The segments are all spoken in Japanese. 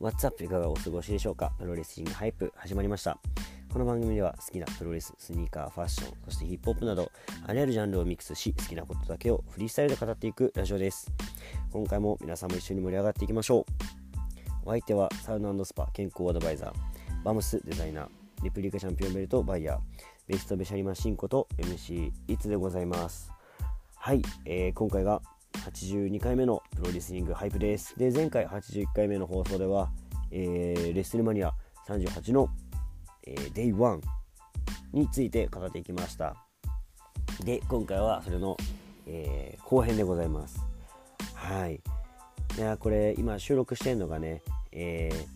What's up? いかがお過ごしでしょうか？プロレスリングハイプ始まりました。この番組では好きなプロレス、スニーカー、ファッション、そしてヒップホップなどあらゆるジャンルをミックスし好きなことだけをフリースタイルで語っていくラジオです。今回も皆さんも一緒に盛り上がっていきましょう。お相手はサウナスパ健康アドバイザーバムスデザイナーレプリカチャンピオンベルトバイヤーベストベシャリマシンこと MC いつでございます。はい、えー、今回が82回目のプロレスリングハイプです。で、前回81回目の放送では、えー、レッスルマニア38の、えー、デイ1について語っていきました。で、今回はそれの、えー、後編でございます。はい。いや、これ今収録してるのがね、えー、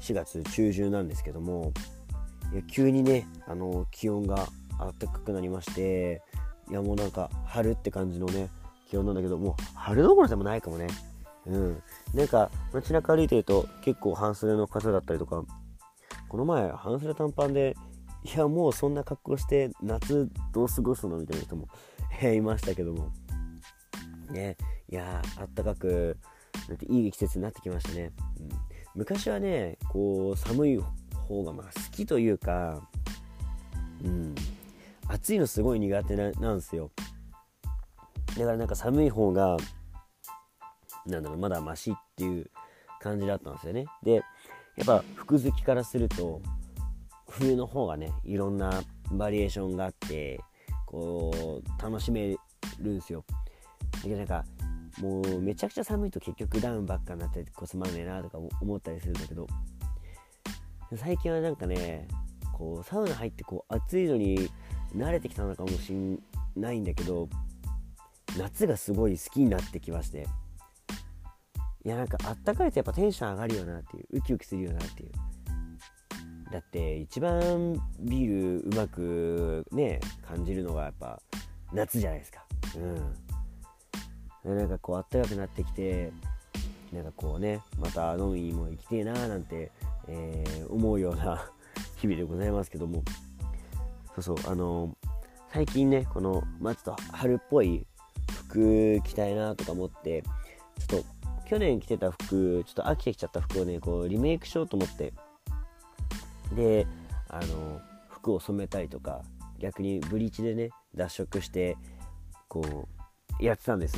4月中旬なんですけども、いや急にね、あの気温が暖かくなりまして、いやもうなんか春って感じのね、気温なんだけど、もう春どころでもないかもね。うん。なんか、街中歩いてると結構半袖の方だったりとか、この前半袖短パンで、いや、もうそんな格好して夏どう過ごすのみたいな人もえいましたけども。ね、いやあったかく、なんていい季節になってきましたね。うん、昔はね、こう、寒い方がまあ好きというか、うん、暑いのすごい苦手なんですよ。だからなんか寒い方がなんだろうまだマシっていう感じだったんですよね。でやっぱ服好きからすると冬の方がねいろんなバリエーションがあってこう楽しめるんですよ。だけどなんかもうめちゃくちゃ寒いと結局ダウンばっかになってこうつまんねえなとか思ったりするんだけど最近はなんかねこうサウナ入ってこう暑いのに慣れてきたのかもしんないんだけど夏がすごい好きになってきまして。いやなんかあったかいとやっぱテンション上がるよなっていう。ウキウキするよなっていう。だって一番ビールうまくね感じるのがやっぱ夏じゃないですか。うん。なんかこうあったかくなってきてなんかこうねまた飲みにも行きてえなーなんて、えー、思うような 日々でございますけども。そうそうあのー、最近ねこの、まあ、ちょっと春っぽい服着たいなとか思ってちょっと去年着てた服ちょっと飽きてきちゃった服をねこうリメイクしようと思って。であの服を染めたりとか逆にブリーチでね脱色してこうやってたんです。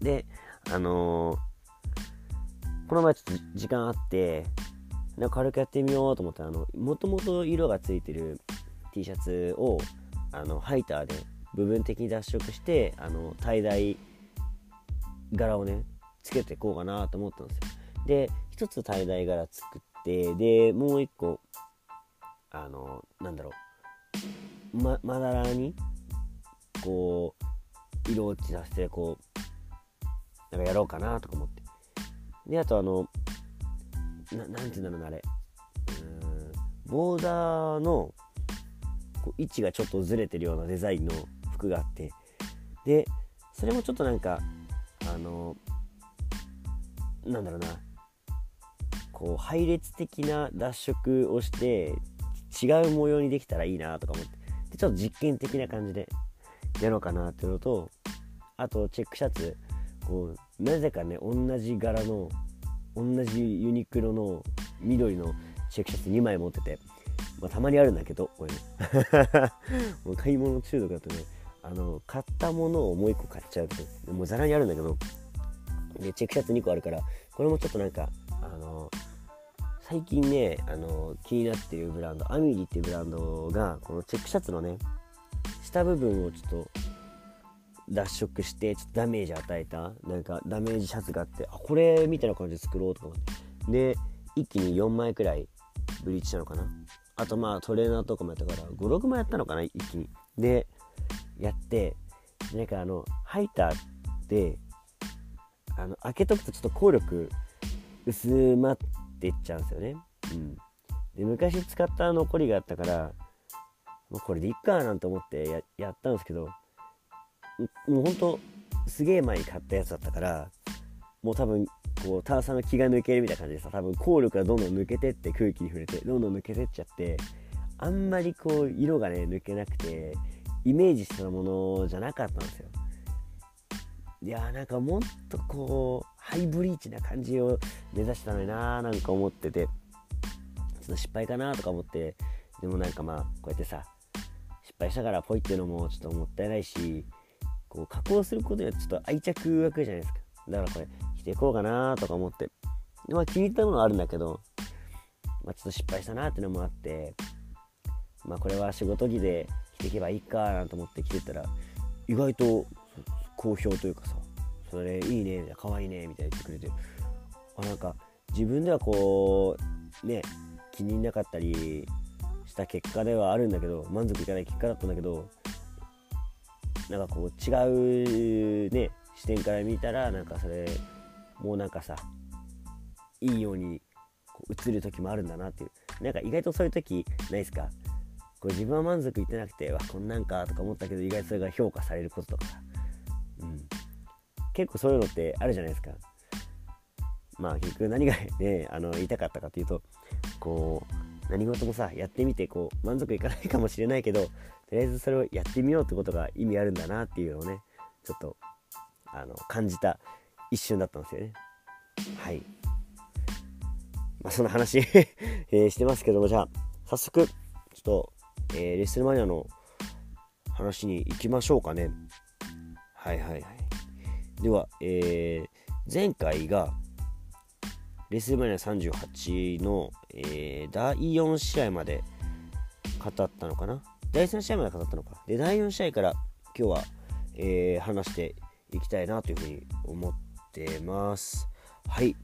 であのー、この前ちょっと時間あってなんか軽くやってみようと思ったらもともと色がついてる T シャツをあのハイターで部分的に脱色してあの tie dye 柄をねつけていこうかなと思ったんですよ。で一つ tie dye 柄作ってでもう一個あのなんだろう。ままだらにこう色落ちさせてこうなんかやろうかなとか思って。であとあのななんていうんだろうなあれ。うんボーダーのこう位置がちょっとずれてるようなデザインのがあって。でそれもちょっとなんかあのなんだろうな。こう配列的な脱色をして違う模様にできたらいいなとか思って。でちょっと実験的な感じでやろうかなっていうのとあとチェックシャツ。こうなぜかね同じ柄の同じユニクロの緑のチェックシャツ2枚持ってて、まあ、たまにあるんだけどこれ。ね もう買い物中毒だとね。あの買ったものをもう1個買っちゃうともうざらにあるんだけどでチェックシャツ2個あるからこれもちょっとなんかあの最近ねあの気になってるブランドアミリっていうブランドがこのチェックシャツのね下部分をちょっと脱色してちょっとダメージ与えたなんかダメージシャツがあってあこれみたいな感じで作ろうとか思って。で一気に4枚くらいブリーチしたのかな。あとまあトレーナーとかもやったから56枚やったのかな一気に。でやってなんかあのハイターってあの開けとくとちょっと効力薄まっていっちゃうんですよね。うん、で昔使った残りがあったからもうこれでいっかなんて思ってやったんですけどもうほんとすげえ前に買ったやつだったからもう多分こう炭酸の気が抜けるみたいな感じでさ多分効力がどんどん抜けてって空気に触れてどんどん抜けてっちゃってあんまりこう色がね抜けなくてイメージしたものじゃなかったんですよ。いやーなんかもっとこうハイブリーチな感じを目指したのになーなんか思っててちょっと失敗かなとか思ってでもなんかまあこうやってさ失敗したからポイっていうのもちょっともったいないしこう加工することにはちょっと愛着湧くじゃないですか。だからこれ着ていこうかなとか思って。でまあ気に入ったものはあるんだけどまあ、ちょっと失敗したなっていうのもあってまあこれは仕事着で着ていけばいいかなと思って着てたら意外と好評というかさそれいいねみたいなかわいいねみたいに言ってくれてあなんか自分ではこうね気に入らなかったりした結果ではあるんだけど満足いかない結果だったんだけどなんかこう違うね視点から見たらなんかそれもうなんかさいいように映る時もあるんだなっていう。なんか意外とそういう時ないですか？これ自分は満足いってなくてわこんなんかとか思ったけど意外とそれが評価されることとか。さ、うん、結構そういうのってあるじゃないですか。まあ結局何がねあの言いたかったかというとこう何事もさやってみてこう満足いかないかもしれないけどとりあえずそれをやってみようってことが意味あるんだなっていうのをねちょっとあの感じた一瞬だったんですよね。はい。まあ、そんな話 えしてますけども、じゃあ、早速、ちょっと、えー、レッスルマニアの話に行きましょうかね。はいはいはい。では、えー、前回が、レッスルマニア38の、えー、第4試合まで語ったのかな？第3試合まで語ったのか。で、第4試合から今日は、えー、話していきたいなというふうに思ってます。はい。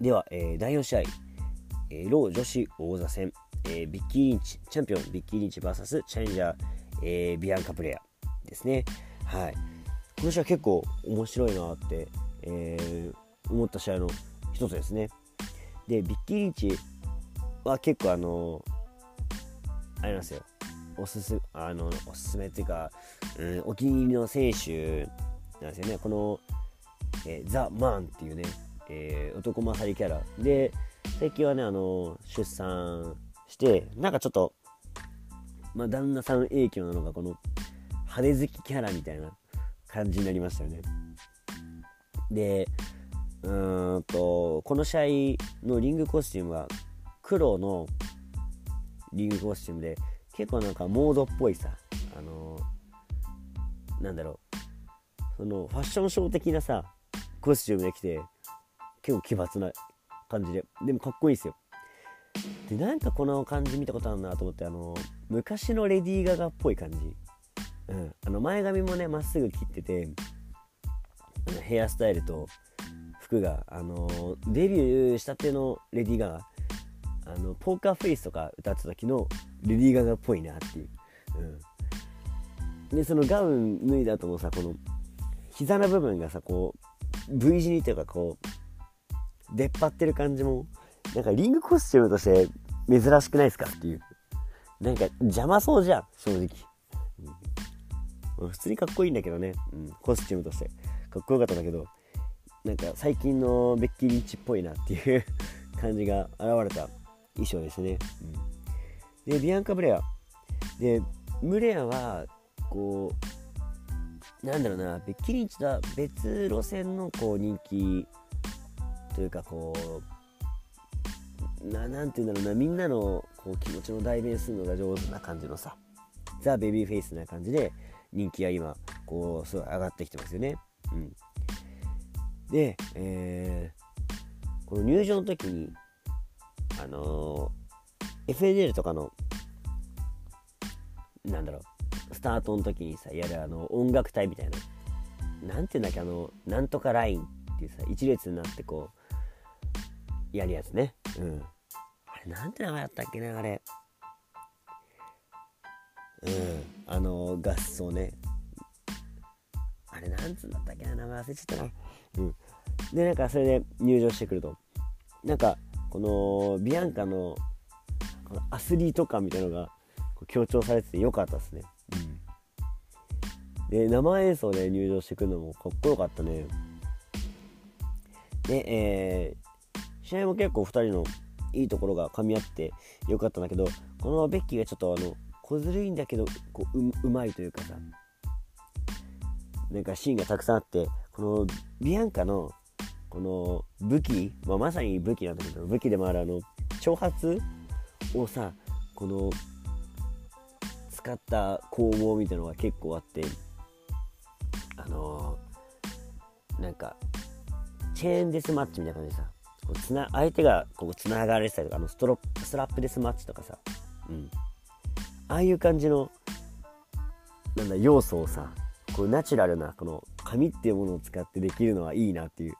では、えー、第4試合、えー、ロー女子王座戦、えー、ビッキー・リンチ、チャンピオンビッキー・リンチ VS チャレンジャー、えー、ビアンカ・プレアですね。はい。この試合結構面白いなって、えー、思った試合の一つですね。で、ビッキー・リンチは結構あのあれなんですよ。おすすあのおすすめっていうか、うん、お気に入りの選手なんですよね。この、えー、ザ・マンっていうね、えー、男勝りキャラで最近はねあの出産してなんかちょっと、まあ、旦那さん影響なのがこの派手好きキャラみたいな感じになりましたよね。でうんとこの試合のリングコスチュームは黒のリングコスチュームで結構なんかモードっぽいさあのー、なんだろうそのファッションショー的なさコスチュームで来て結構奇抜な感じででもかっこいいですよ。でなんかこの感じ見たことあるなと思ってあの昔のレディー・ガガっぽい感じ、うん、あの前髪もねまっすぐ切っててあのヘアスタイルと服があのデビューしたてのレディー・ガガ。あのポーカーフェイスとか歌った時のレディー・ガガっぽいなっていう、うん、でそのガウン脱いだ後もさこの膝の部分がさこう V 字にというかこう出っ張ってる感じもなんかリングコスチュームとして珍しくないですかっていう。なんか邪魔そうじゃん正直、うん、普通にかっこいいんだけどね、うん、コスチュームとして。かっこよかったんだけどなんか最近のベッキー・リンチっぽいなっていう 感じが現れた衣装ですね、うん、でビアンカ・ブレア。でムレアはこうなんだろうなベッキー・リンチとは別路線のこう人気というかこうななんて言うんだろうなみんなのこう気持ちの代弁するのが上手な感じのさザ・ベビーフェイスな感じで人気が今こうすごい上がってきてますよね。うん、で、えー、この入場の時にあのー、FNL とかのなんだろうスタートの時にさやるあの音楽隊みたいななんていうんだっけあのなんとかラインっていうさ一列になってこうやるやつね。うん。あれ、なんて名前だったっけね、あれ。うん。あの、合奏ね。あれ、なんつうんだったっけな、名前忘れちゃったな。うん。で、なんか、それで入場してくると。なんか、この、ビアンカの、このアスリート感みたいなのが強調されててよかったですね。うん。で、生演奏で入場してくるのもかっこよかったね。で、えー、試合も結構2人のいいところが噛み合ってよかったんだけどこのベッキーがちょっとあの小ずるいんだけどこうううまいというかさなんかシーンがたくさんあってこのビアンカのこの武器、まあ、まさに武器なんだけど武器でもあるあの挑発をさこの使った攻防みたいなのが結構あってあのー、なんかチェーンデスマッチみたいな感じでさこうつな相手がこうつながれてたりとかあのストロストラップデスマッチとかさ、うん、ああいう感じのなんだ要素をさこうナチュラルなこの紙っていうものを使ってできるのはいいなっていう。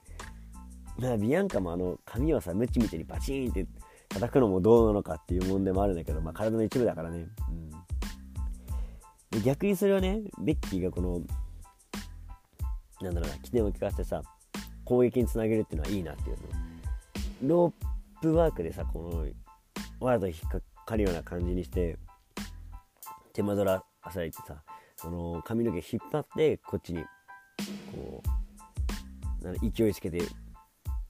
まあビアンカもあの紙をさムチみたいにバチンって叩くのもどうなのかっていう問題もあるんだけど、まあ、体の一部だからね、うん、で逆にそれをねベッキーがこのなんだろうな起点を利かせてさ攻撃につなげるっていうのはいいなっていうの。ロープワークでさこのわざと引っかかるような感じにして手間取らされてさその髪の毛引っ張ってこっちにこうな勢いつけて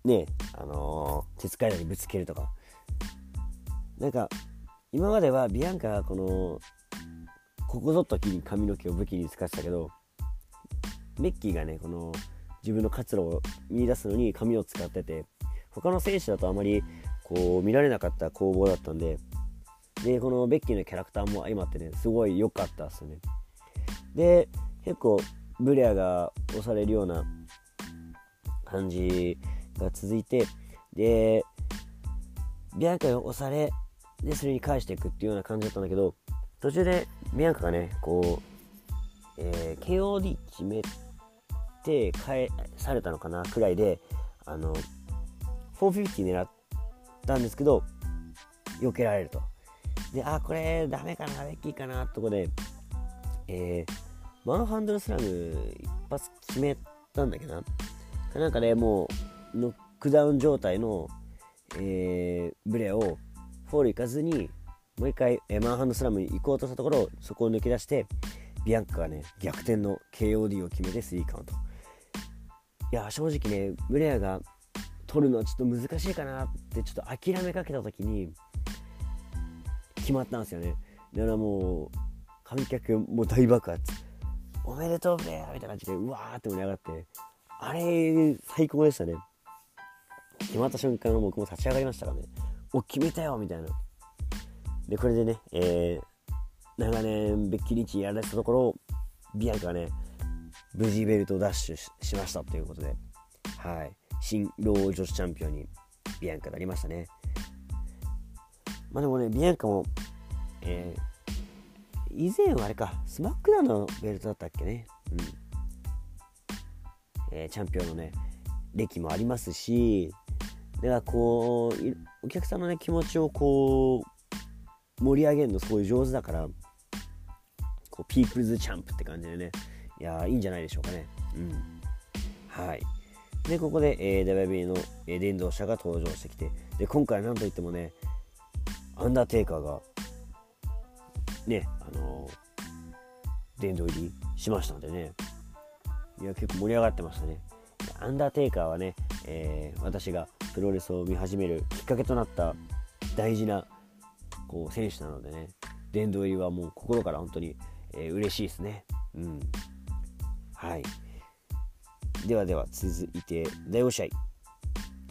ねあのー、鉄階段にぶつけるとか。なんか今まではビアンカがこのここぞときに髪の毛を武器に使ってたけどメッキーがねこの自分の活路を見出すのに髪を使ってて他の選手だとあまりこう見られなかった攻防だったんででこのベッキーのキャラクターも相まってねすごい良かったっすね。で結構ブレアが押されるような感じが続いてでビアンカが押されでそれに返していくっていうような感じだったんだけど途中でビアンカがねこう、えー、KOD 決めて返されたのかなくらいであの450狙ったんですけど避けられるとであこれダメかなベッキーかなとこでえー、ワンハンドルスラム一発決めたんだけどな。なんかね、もう、ノックダウン状態の、えー、ブレアをフォール行かずに、もう一回、えー、マンハンドスラムに行こうとしたところ、そこを抜け出して、ビアンカがね、逆転の KOD を決めて3カウント。いや、正直ね、ブレアが取るのはちょっと難しいかなってちょっと諦めかけた時に決まったんですよね。だからもう観客もう大爆発。おめでとうブレアみたいな感じでうわーって盛り上がって。あれ最高でしたね。決まった瞬間僕も立ち上がりましたからね。お決めたよみたいな。でこれでね、えー、長年ベッキリッチやられたところビアンカがね無事ベルトダッシュしましたということで。はい。新ロー女子チャンピオンにビアンカなりましたねまあでもねビアンカも、えー以前はあれか、スマックダウンのベルトだったっけね。うん。えー、チャンピオンのね、歴もありますし、だからこう、お客さんのね、気持ちをこう、盛り上げるのすごい上手だから、こう、ピープルズチャンプって感じでね、いやいいんじゃないでしょうかね。うん。はい。で、ここで、えー、WB の、えー、電動車が登場してきて、で、今回なんといってもね、アンダーテイカーがね、あのー、殿堂入りしましたのでね、いや、結構盛り上がってましたね。アンダーテイカーはね、えー、私がプロレスを見始めるきっかけとなった大事なこう選手なのでね、殿堂入りはもう心から本当に、えー、嬉しいですね。うん。はい。ではでは続いて第5試合。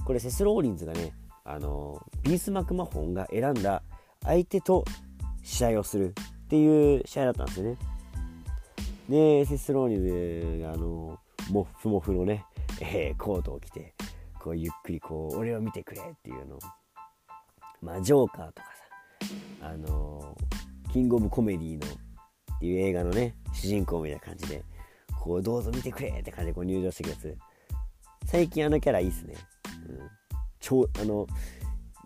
これセス・ローリンズがね、あのビース・マクマホンが選んだ相手と試合をするっていう試合だったんですよね。で、セスローニがあの、モフモフのね、えー、コートを着て、こうゆっくりこう、俺を見てくれっていうのを、まあ、ジョーカーとかさ、あのキングオブコメディのっていう映画のね、主人公みたいな感じで、こう、どうぞ見てくれって感じでこう入場してくやつ。最近あのキャラいいっすね。うん。超、あの、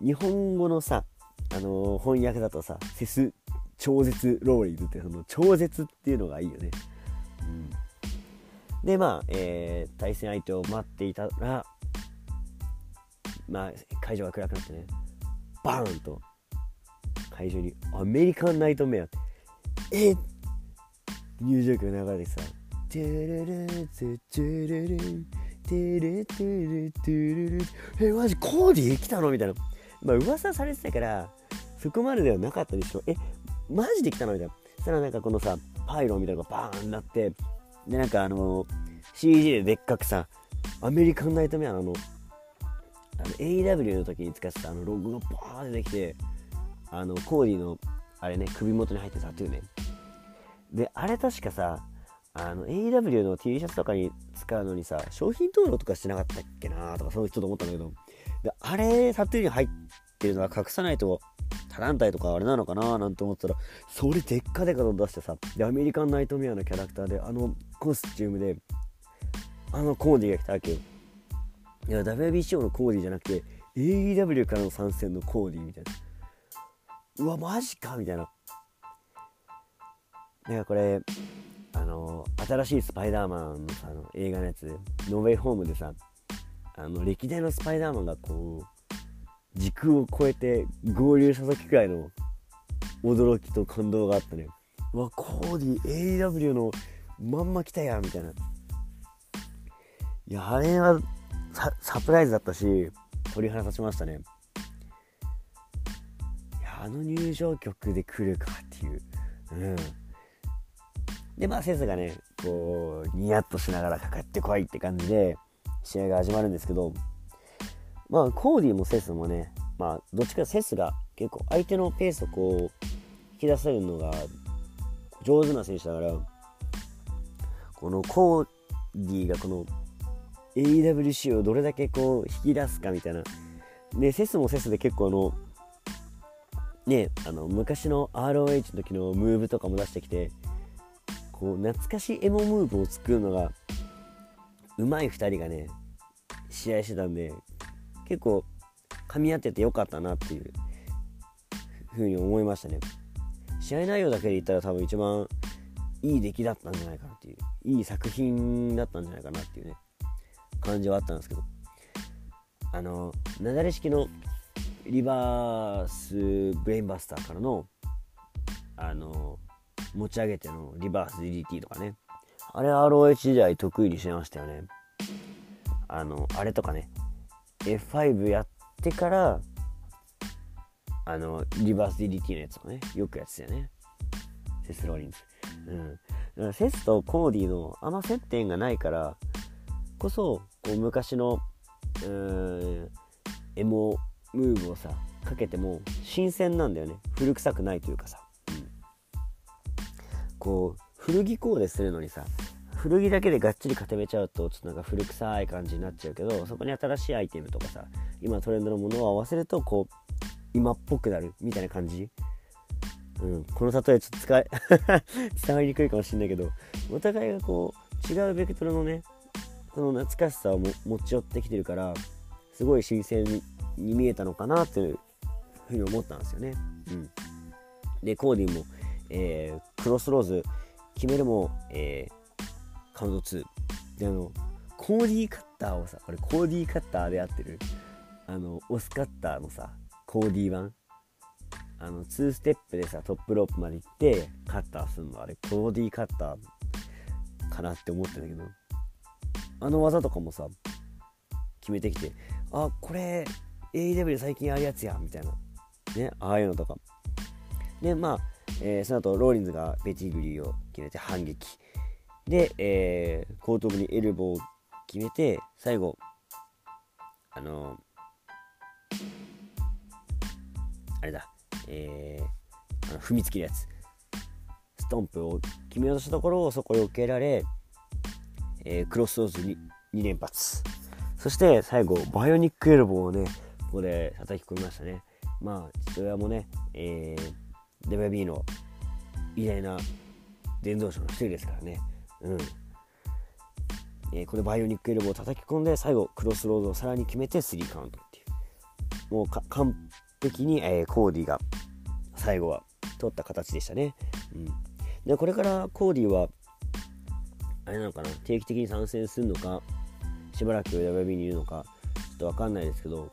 日本語のさ、あの翻訳だとさ、セス超絶ローリングってその超絶っていうのがいいよね。うん、でまあ、えー、対戦相手を待っていたら、まあ、会場が暗くなってねバーンと会場にアメリカンナイトメアってえ入場曲流れてさ「テレレツチュルルテレテレテルルえマジコーディ来たの?」みたいな。まあ噂されてたからそこまでではなかったでしょえマジで来たの？みたいな。そしたらなんかこのさパイロンみたいなのがバーンなってでなんかあの CG ででっかくさアメリカンナイトメアのあの AW の時に使ってたあのロゴがバーンってできてあのコーディのあれね首元に入ってたタトゥーね。であれ確かさあの AEW の T シャツとかに使うのにさ商品登録とかしてなかったっけなとかそうちょっと思ったんだけど。であれタトゥーに入ってるのは隠さないとタランタイとかあれなのかななんて思ったらそれでっかでかと出してさでアメリカンナイトメアのキャラクターであのコスチュームであのコーディが来たわけよ。いや WBC のコーディじゃなくて AEW からの参戦のコーディみたいな。うわマジかみたいな。なんかこれあの新しいスパイダーマンのさの映画のやつノーウェイホームでさあの歴代のスパイダーマンがこう時空を超えて合流した時くらいの驚きと感動があったねうわコーディ AEW のまんま来たやみたいな。いやあれはサプライズだったし鳥肌立ちましたね。いやあの入場曲で来るかっていう。うん。でまあセスがねこうニヤッとしながらかかってこいって感じで試合が始まるんですけどまあコーディもセスもねまあどっちかセスが結構相手のペースをこう引き出せるのが上手な選手だからこのコーディがこの AWC をどれだけこう引き出すかみたいな。でセスもセスで結構あのねあの昔の ROH の時のムーブとかも出してきてこう懐かしいエモムーブを作るのがうまい2人がね試合してたんで結構噛み合っててよかったなっていうふうに思いましたね。試合内容だけで言ったら多分一番いい出来だったんじゃないかなっていういい作品だったんじゃないかなっていうね感じはあったんですけど。あのなだれ式のリバースブレインバスターからのあの持ち上げてのリバース DDT とかね。あれ ROH 時代得意にしてましたよね。あのあれとかね。F5 やってからあのリバース DDT のやつをねよくやってたよね。セス・ローリンズ。うん。だからセスとコーディのあんま接点がないからこそこう昔のうーんエモムーブをさかけても新鮮なんだよね。古臭くないというかさ、こう古着コーデするのにさ古着だけでがっちり固めちゃうとちょっとなんか古臭い感じになっちゃうけどそこに新しいアイテムとかさ今トレンドのものを合わせるとこう今っぽくなるみたいな感じ？うん、この例えちょっと使い 伝わりにくいかもしんないけどお互いがこう違うベクトルのねその懐かしさを持ち寄ってきてるからすごい新鮮に見えたのかなというふうに思ったんですよね。うん、でコーディも、えー、クロスローズ決めるも、えー、カウント2であのコーディーカッターをさこれコーディーカッターでやってるあのオスカッターのさコーディー版。あの2ステップでさトップロープまで行ってカッターするの。あれコーディーカッターかなって思ってんだけど。あの技とかもさ決めてきてあこれ AEW で最近あるやつやみたいな。ねああいうのとか。でまあ、えー、その後ローリンズがペディグリーを決めて反撃。で、えー、後頭部にエルボーを決めて最後あのー、あれだえー、あの踏みつけるやつ。ストンプを決めようとしたところをそこを避けられえー、クロスローズに2連発。そして最後バイオニックエルボーをねここで叩き込みましたね。まあ父親もね、えー、デ b の偉大な伝道師の一人ですからね。うん。えー、これバイオニックエルボーを叩き込んで最後クロスロードをさらに決めて3カウントっていう。もう完璧に、えー、コーディが最後は取った形でしたね、うん、でこれからコーディはあれなのかな？定期的に参戦するのか？しばらく WB にいるのか？ちょっと分かんないですけど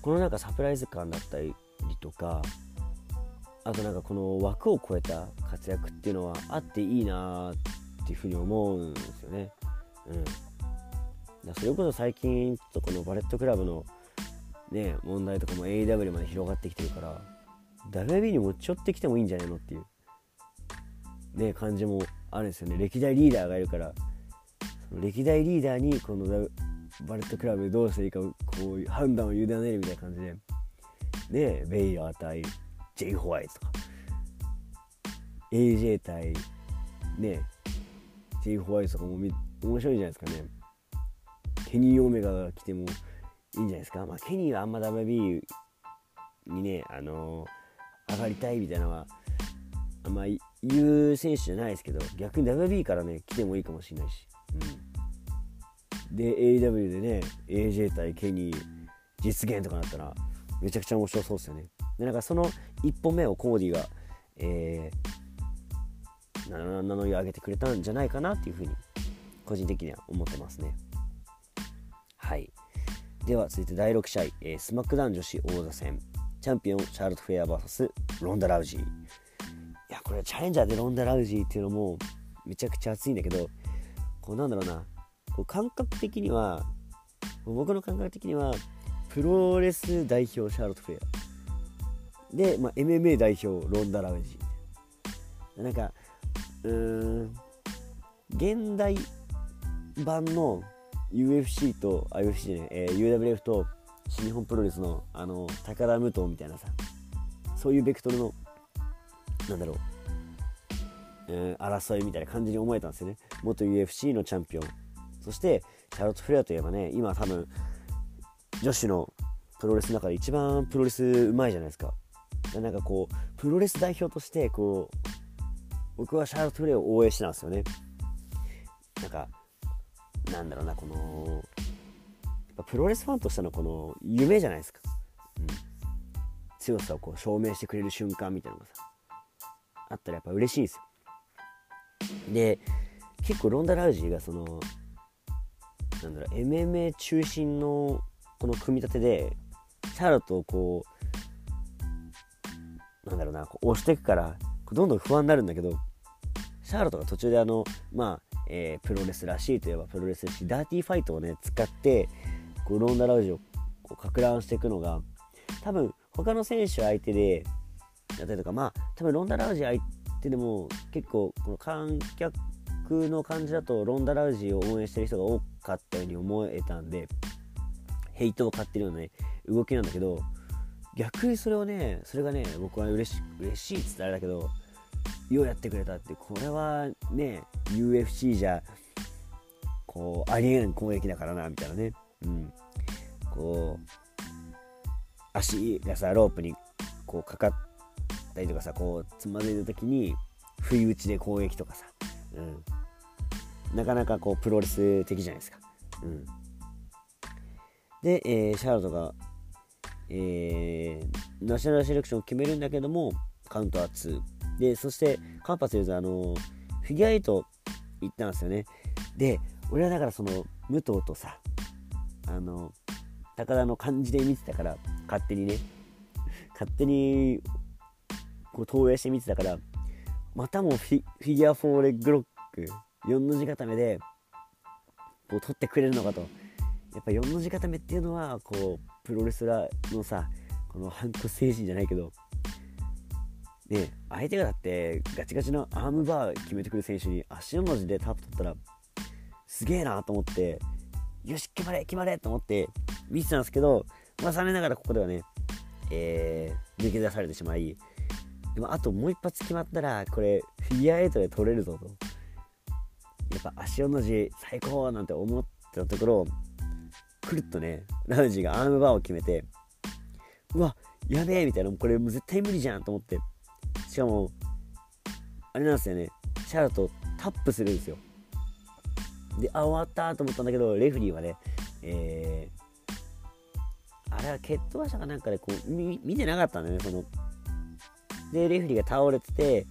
このなんかサプライズ感だったりとかあとなんかこの枠を超えた活躍っていうのはあっていいなっていうふうに思うんですよね。うん、だそれこそ最近ちょっとこのバレットクラブのね問題とかも AEW まで広がってきてるから WB に持ち寄ってきてもいいんじゃないのっていうね感じもあるんですよね歴代リーダーがいるからその歴代リーダーにこのバレットクラブでどうしていいかこう判断を委ねるみたいな感じででベイラー対ジェイ・ホワイトとか。AJ 対ねジェイ・ホワイトとかも面白いじゃないですかね。ケニー・オメガが来てもいいんじゃないですか、まあ、ケニーはあんま WB にね、あのー、上がりたいみたいなのはあんま言う選手じゃないですけど逆に WB からね来てもいいかもしれないし、うん、で AW でね AJ 対ケニー実現とかなったらめちゃくちゃ面白そうですよね。でなんかその1本目をコーディが、えー、名乗り上げてくれたんじゃないかなっていうふうに個人的には思ってますね。はい。では続いて第6試合、えー、スマックダウン女子王座戦。チャンピオンシャーロット・フェア VS ロンダ・ラウジー。いやこれチャレンジャーでロンダ・ラウジーっていうのもめちゃくちゃ熱いんだけどこうなんだろうな。こう感覚的には僕の感覚的にはプロレス代表シャーロット・フレアー。で、まあ、MMA 代表ロンダ・ラウジー。なんかうーん現代版の UFC と UFC じゃない、えー、UWF と新日本プロレスのあの高田武藤みたいなさそういうベクトルのなんだろう、えー、争いみたいな感じに思えたんですよね。元 UFC のチャンピオン。そしてシャーロット・フレアといえばね今多分女子のプロレスの中で一番プロレスうまいじゃないですか。なんかこうプロレス代表としてこう僕はシャーロット・フレアを応援してたんですよね。なんかなんだろうなこのプロレスファンとしてのこの夢じゃないですか、うん、強さをこう証明してくれる瞬間みたいなのがさあったらやっぱ嬉しいんですよ。で結構ロンダ・ラウジーがそのなんだろう MMA 中心のこの組み立てでシャーロットをこうなんだろうなこう押していくからどんどん不安になるんだけどシャーロットが途中であのまあえー、プロレスらしいといえばプロレスらしいダーティーファイトをね使ってこうロンダ・ラウジをこうか乱していくのが多分他の選手相手でだったりとかまあ多分ロンダ・ラウジ相手でも結構この観客の感じだとロンダ・ラウジを応援してる人が多かったように思えたんでヘイトを買ってるようなね動きなんだけど逆にそれをねそれがね僕は嬉し嬉しいっつったらあれだけどようやってくれたってこれはね UFC じゃこうありえん攻撃だからなみたいなね、うん、こう足がさロープにこうかかったりとかさこうつまずいた時に不意打ちで攻撃とかさ、うん、なかなかこうプロレス的じゃないですか。うん、で、えー、シャーロットが、えー、ナショナルセレクションを決めるんだけどもカウントは2でそしてカンパスユーズあのフィギュア8行ったんですよね。で俺はだからその武藤とさあの高田の感じで見てたから勝手にね 勝手にこう投影して見てたからまたもフィフィギュア4レッグロック4の字固めでこう取ってくれるのかと。やっぱ4の字固めっていうのはこうプロレスラーのさこの反骨精神じゃないけどね、相手がだってガチガチのアームバー決めてくる選手に足の文字でタップ取ったらすげえなと思ってよし決まれ決まれと思って見てたんですけど、まあ、残念ながらここではね、えー、抜け出されてしまいでもあともう一発決まったらこれフィギュア8で取れるぞと。やっぱ足の字最高なんて思ってたところくるっとねラウジがアームバーを決めてうわやべえみたいなこれもう絶対無理じゃんと思って。しかもあれなんですよねシャーロットタップするんですよ。であ終わったと思ったんだけどレフリーはねえー、あれは蹴っ飛ばしたかなんかでこう見てなかったんだよねその。でレフリーが倒れてて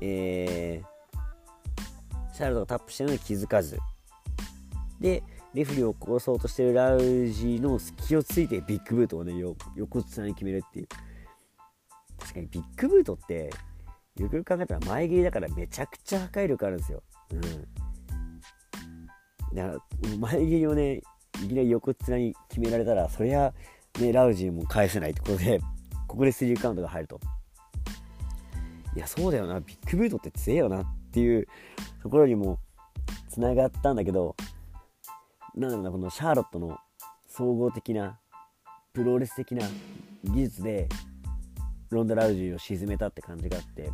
えー、シャーロットがタップしてるのに気づかず。でレフリーを殺そうとしてるラウジの隙をついてビッグブートをね横綱に決めるっていう確かにビッグブートってよくよく考えたら前蹴りだからめちゃくちゃ破壊力あるんですよ。うん。だから前蹴りをねいきなり横っ面に決められたらそりゃねラウジーも返せないってことでここでスリーカウントが入ると。いやそうだよなビッグブートって強えよなっていうところにもつながったんだけどなんだろうなこのシャーロットの総合的なプロレス的な技術でロンダ・ラウジーを沈めたって感じがあって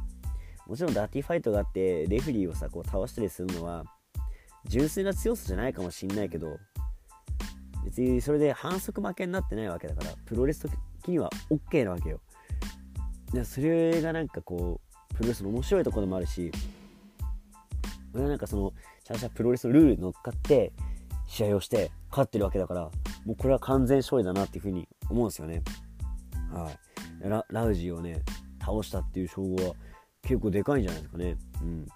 もちろんダーティーファイトがあってレフェリーをさこう倒したりするのは純粋な強さじゃないかもしんないけど別にそれで反則負けになってないわけだからプロレス的には OK なわけよ。でそれがなんかこうプロレスの面白いところでもあるし俺はなんかそのちゃんとしたプロレスのルールに乗っかって試合をして勝ってるわけだからもうこれは完全勝利だなっていうふうに思うんですよね。はい。ララウジーをね倒したっていう称号は結構でかいんじゃないですかね。うん。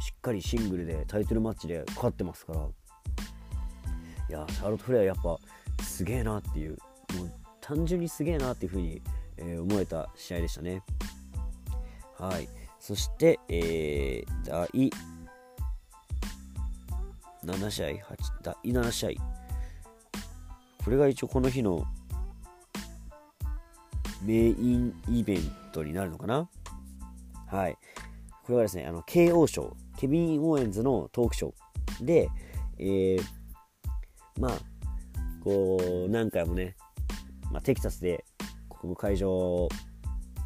しっかりシングルでタイトルマッチで勝ってますから。いやシャーロット・フレアやっぱすげえなっていうもう単純にすげえなっていう風に、えー、思えた試合でしたね。はい。そして、えー、第7試合8第7試合。これが一応この日のメインイベントになるのかな？はい。これはですねあの KO 賞ケビン・オーエンズのトークショーで、えー、まあこう何回もね、まあ、テキサスでここの会場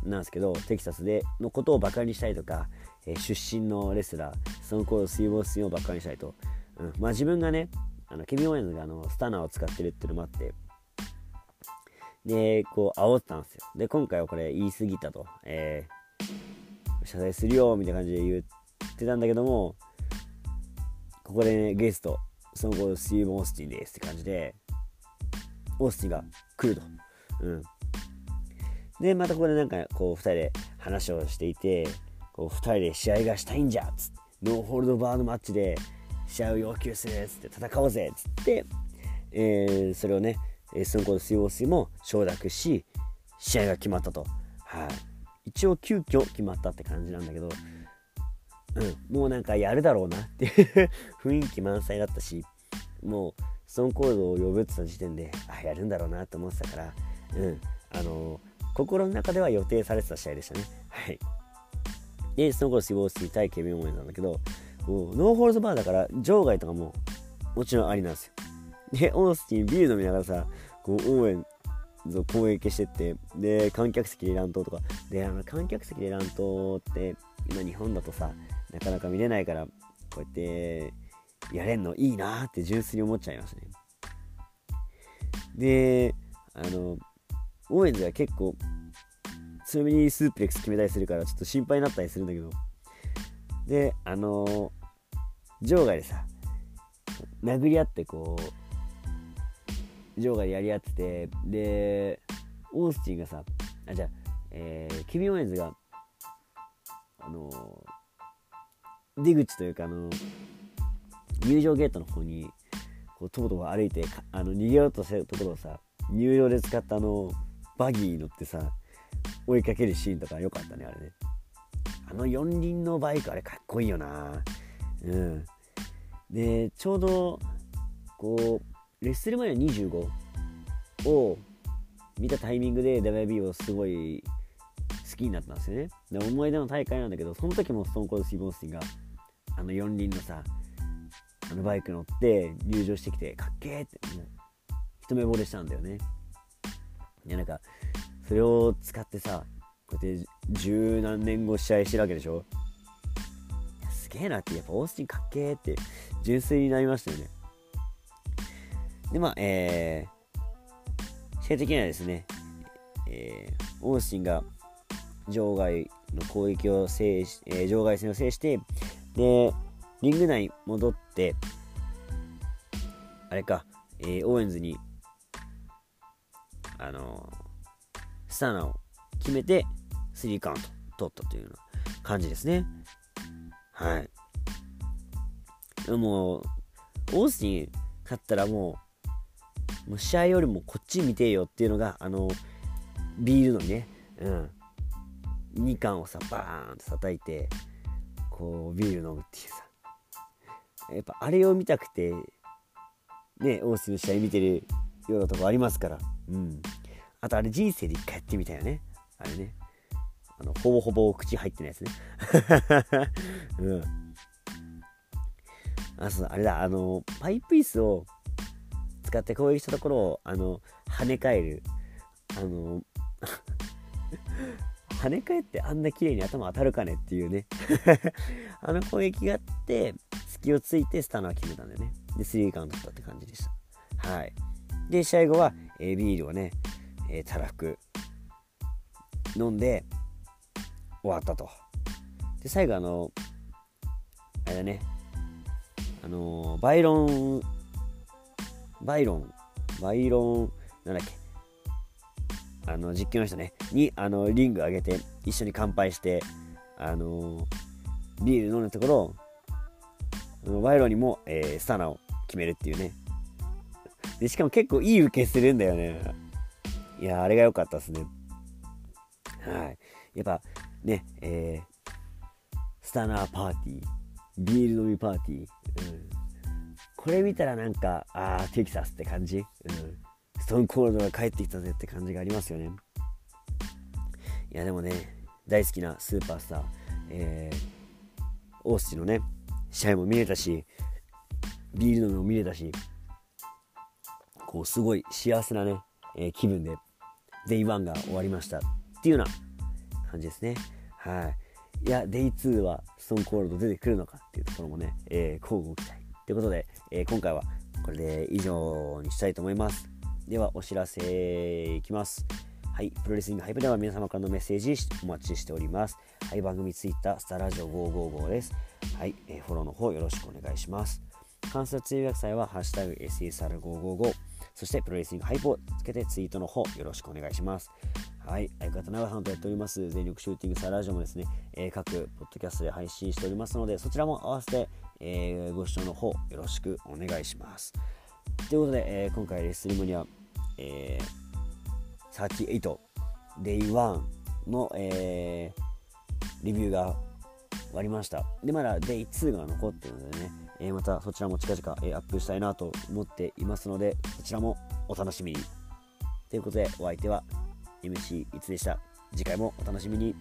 なんですけどテキサスでのことをバカにしたりとか、えー、出身のレスラーその頃水没水をバカにしたりと、うんまあ、自分がねあのケビン・オーエンズがあのスタナーを使ってるっていうのもあってでこう煽ったんですよで今回はこれ言い過ぎたと、えー、謝罪するよみたいな感じで言ってたんだけどもここでねゲストその後スティーブ・オースティンですって感じでオースティンが来ると。うん。で、またここでなんかこう2人で話をしていて、こう2人で試合がしたいんじゃっつ、ノーホールドバーのマッチで試合を要求するっつって戦おうぜっつって、えー、それをね、スンコードスイオースイも承諾し、試合が決まったと。はい、一応急遽決まったって感じなんだけど、うん、もうなんかやるだろうなっていう 雰囲気満載だったしもうストーンコードを呼ぶってた時点であやるんだろうなと思ってたから、うん。あのー、心の中では予定されてた試合でしたね。はい。でストーンコード死亡して対ケビン・オーエンなんだけどもうノーホールドバーだから場外とかももちろんありなんですよ。でオースティンビール飲みながらさこうオーエン攻撃してってで観客席で乱闘とか。であの観客席で乱闘って今日本だとさなかなか見れないからこうやってやれんのいいなって純粋に思っちゃいますね。であのオーエンズは結構強めにスープレックス決めたりするからちょっと心配になったりするんだけどであの場外でさ殴り合ってこう場外でやり合っててでオースティンがさあじゃあ、えー、ケビン・オエンズがあの出口というかあの入場ゲートの方にこうとぼとぼ歩いてあの逃げようとしたところをさ入場で使ったあのバギーに乗ってさ追いかけるシーンとか良かったねあれね。あの四輪のバイクあれかっこいいよな。うん。でちょうどこうレッスルマニア25を見たタイミングで WB をすごい好きになったんですよね。で思い出の大会なんだけどその時もストーンコール・スティーブ・オースティンがあの四輪のさあのバイク乗って入場してきてかっけーって一目惚れしたんだよね。いやなんかそれを使ってさこうやって十何年後試合してるわけでしょ？すげえなってやっぱオースティンかっけーって純粋になりましたよね。でまあえー、試合的にはですね、えー、オースティンが場外の攻撃を制し、えー、場外戦を制してでリング内戻ってあれか、えー、オーエンズにあのー、スタナーを決めて3カウント取ったというような感じですね。はい。でもオースティン勝ったらもうもう試合よりもこっち見てよっていうのがあのビールのねうん。2缶をさバーンと叩いてこうビール飲むっていうさ。やっぱあれを見たくてねオースティンの試合見てるようなとこありますから。うん。あとあれ人生で一回やってみたいよね。あれね。あのほぼほぼ口入ってないやつね。うん。あそうあれだ。あのパイプ椅子を使って攻撃したところをあの跳ね返る。あの 跳ね返ってあんな綺麗に頭当たるかねっていうね。あの攻撃があって隙をついてスタナー決めたんでね。でスリーカウントだったって感じでした。はい。で試合後は、えー、ビールをね、えー、たらふく。飲んで終わったと。で最後あのあれだね。あのバイロンバイロンバイロンなんだっけ。あの実況の人ね。にあのリング上げて一緒に乾杯してあのビール飲んだところバイロンにも、えー、スタナを決めるっていうね。でしかも結構いい受けするんだよね。いやあれが良かったですね。はい。やっぱねえー、スタナーパーティービール飲みパーティー、うん、これ見たらなんかああテキサスって感じ、うん、ストーンコールドが帰ってきたぜって感じがありますよね。いやでもね大好きなスーパースター、えー、オースティのね試合も見れたしビール飲みも見れたしこうすごい幸せなね、えー、気分でデイ1が終わりました。っていうような感じですねはいいや、デイ2はストーンコールド出てくるのかっていうところもね、えー、交互期待。ということで、えー、今回はこれで以上にしたいと思います。では、お知らせいきます。はい、プロレスリングハイプでは皆様からのメッセージお待ちしております。はい、番組ツイッター、スタラジオ555です。はい、えー、フォローの方よろしくお願いします。関節通訳祭は、ハッシュタグ SSR555、そしてプロレスリングハイプをつけてツイートの方よろしくお願いします。はい、相方長さんとやっております。全力シューティングサラジオもですね、えー、各ポッドキャストで配信しておりますのでそちらも合わせて、えー、ご視聴の方よろしくお願いします。ということで、えー、今回レスリムには、えー、38 Day1 の、えー、レビューが終わりました。でまだ Day2 が残ってるのでね、え、またそちらも近々、え、アップしたいなと思っていますのでそちらもお楽しみに。ということでお相手は MC いつでした。次回もお楽しみに。